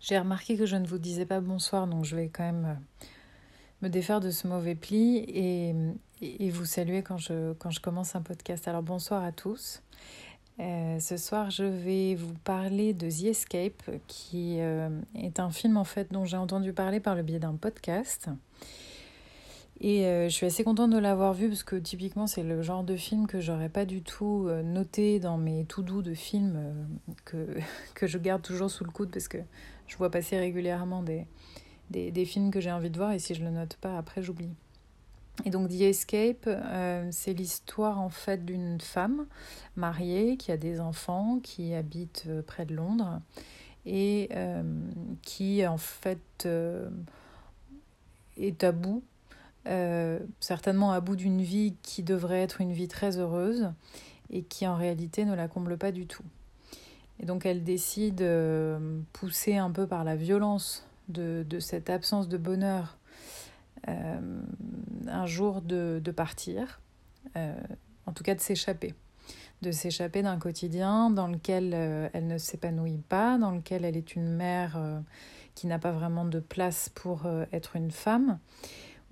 J'ai remarqué que je ne vous disais pas bonsoir, donc je vais quand même euh, me défaire de ce mauvais pli et, et vous saluer quand je, quand je commence un podcast. Alors bonsoir à tous. Euh, ce soir, je vais vous parler de The Escape, qui euh, est un film en fait dont j'ai entendu parler par le biais d'un podcast. Et euh, je suis assez contente de l'avoir vu parce que typiquement c'est le genre de film que j'aurais pas du tout euh, noté dans mes tout doux de films euh, que, que je garde toujours sous le coude parce que je vois passer régulièrement des, des, des films que j'ai envie de voir et si je le note pas après j'oublie. Et donc The Escape, c'est l'histoire en fait d'une femme mariée qui a des enfants, qui habite près de Londres et qui en fait est à bout euh, certainement à bout d'une vie qui devrait être une vie très heureuse et qui en réalité ne la comble pas du tout. Et donc elle décide, euh, poussée un peu par la violence de, cette absence de bonheur, euh, un jour de, partir, en tout cas de s'échapper. De s'échapper d'un quotidien dans lequel elle ne s'épanouit pas, dans lequel elle est une mère qui n'a pas vraiment de place pour être une femme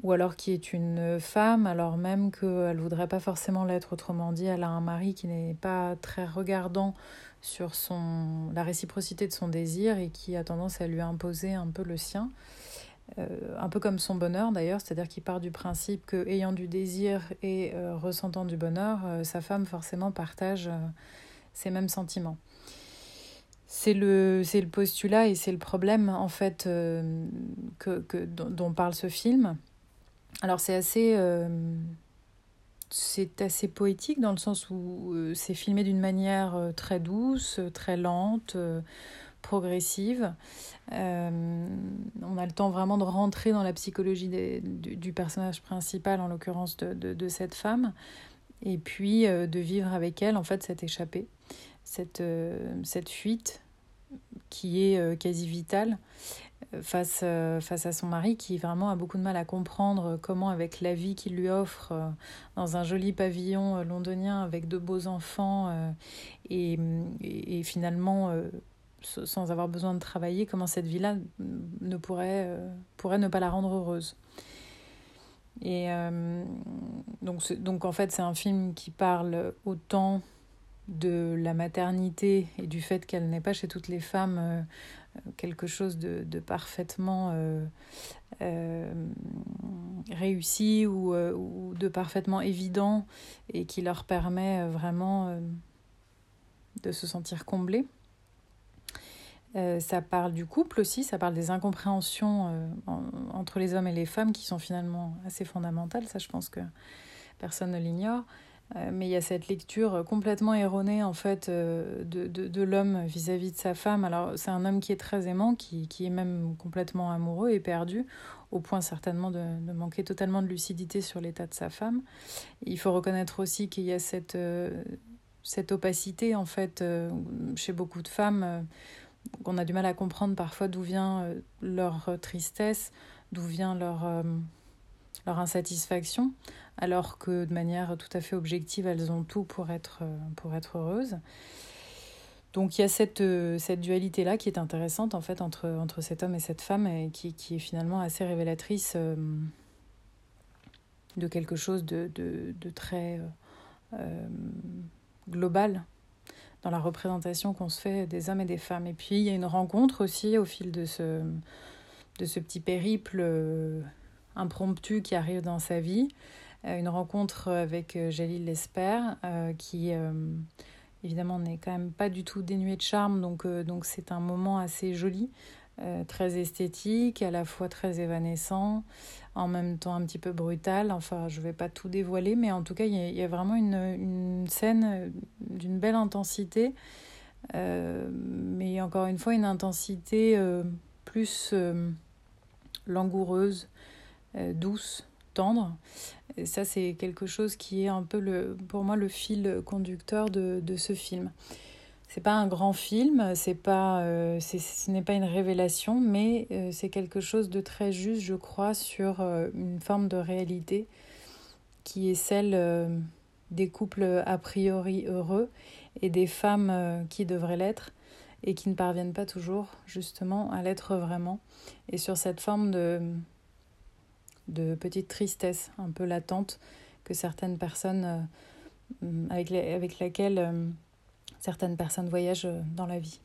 ou alors qui est une femme, alors même qu'elle ne voudrait pas forcément l'être. Autrement dit, elle a un mari qui n'est pas très regardant sur son, la réciprocité de son désir et qui a tendance à lui imposer un peu le sien. Euh, un peu comme son bonheur d'ailleurs, c'est-à-dire qu'il part du principe que ayant du désir et euh, ressentant du bonheur, euh, sa femme forcément partage ces mêmes sentiments. C'est le, c'est le postulat et c'est le problème en fait que, que, dont, dont parle ce film. Alors c'est assez, euh, assez poétique dans le sens où euh, c'est filmé d'une manière euh, très douce, très lente, progressive. On a le temps vraiment de rentrer dans la psychologie des, du, personnage principal, en l'occurrence de, de, cette femme, et puis de vivre avec elle en fait cette échappée, cette, cette fuite qui est quasi vitale face, euh, face à son mari qui vraiment a beaucoup de mal à comprendre comment avec la vie qu'il lui offre euh, dans un joli pavillon euh, londonien avec de beaux enfants euh, et, et, finalement euh, sans avoir besoin de travailler, comment cette vie-là ne pourrait, euh, pourrait ne pas la rendre heureuse. Et donc, donc en fait c'est un film qui parle autant de la maternité et du fait qu'elle n'est pas chez toutes les femmes euh, quelque chose de, de parfaitement euh, euh, réussi ou, euh, ou, de parfaitement évident et qui leur permet vraiment de se sentir comblés. ça parle du couple aussi, ça parle des incompréhensions en, entre les hommes et les femmes qui sont finalement assez fondamentales, ça je pense que personne ne l'ignore. Euh, mais il y a cette lecture complètement erronée en fait euh, de, de, l'homme vis-à-vis de sa femme. Alors c'est un homme qui est très aimant, qui, qui est même complètement amoureux et perdu, au point certainement de, de manquer totalement de lucidité sur l'état de sa femme. Il faut reconnaître aussi qu'il y a cette, euh, cette opacité en fait chez beaucoup de femmes qu'on a du mal à comprendre parfois d'où vient leur tristesse, d'où vient leur, leur insatisfaction alors que de manière tout à fait objective, elles ont tout pour être, pour être heureuses. Donc il y a cette, cette dualité-là qui est intéressante en fait entre, entre cet homme et cette femme et qui, qui est finalement assez révélatrice euh, de quelque chose de, de, de très euh, global dans la représentation qu'on se fait des hommes et des femmes. Et puis il y a une rencontre aussi au fil de ce, de ce petit périple euh, impromptu qui arrive dans sa vie. Euh, une rencontre avec euh, Jalil Lesper, euh, qui évidemment n'est quand même pas du tout dénué de charme, donc donc c'est un moment assez joli, très esthétique, à la fois très évanescent, en même temps un petit peu brutal. Enfin, je vais pas tout dévoiler, mais en tout cas, il y, a vraiment une, une scène d'une belle intensité, mais encore une fois, une intensité plus langoureuse, douce, tendre. Et ça, c'est quelque chose qui est un peu, le, pour moi, le fil conducteur de, de ce film. C'est pas un grand film, c'est pas, euh, ce n'est pas une révélation, mais euh, c'est quelque chose de très juste, je crois, sur euh, une forme de réalité qui est celle euh, des couples a priori heureux et des femmes euh, qui devraient l'être et qui ne parviennent pas toujours justement à l'être vraiment. Et sur cette forme de, de petite tristesse un peu latente que certaines personnes, avec, les, avec laquelle certaines personnes voyagent dans la vie.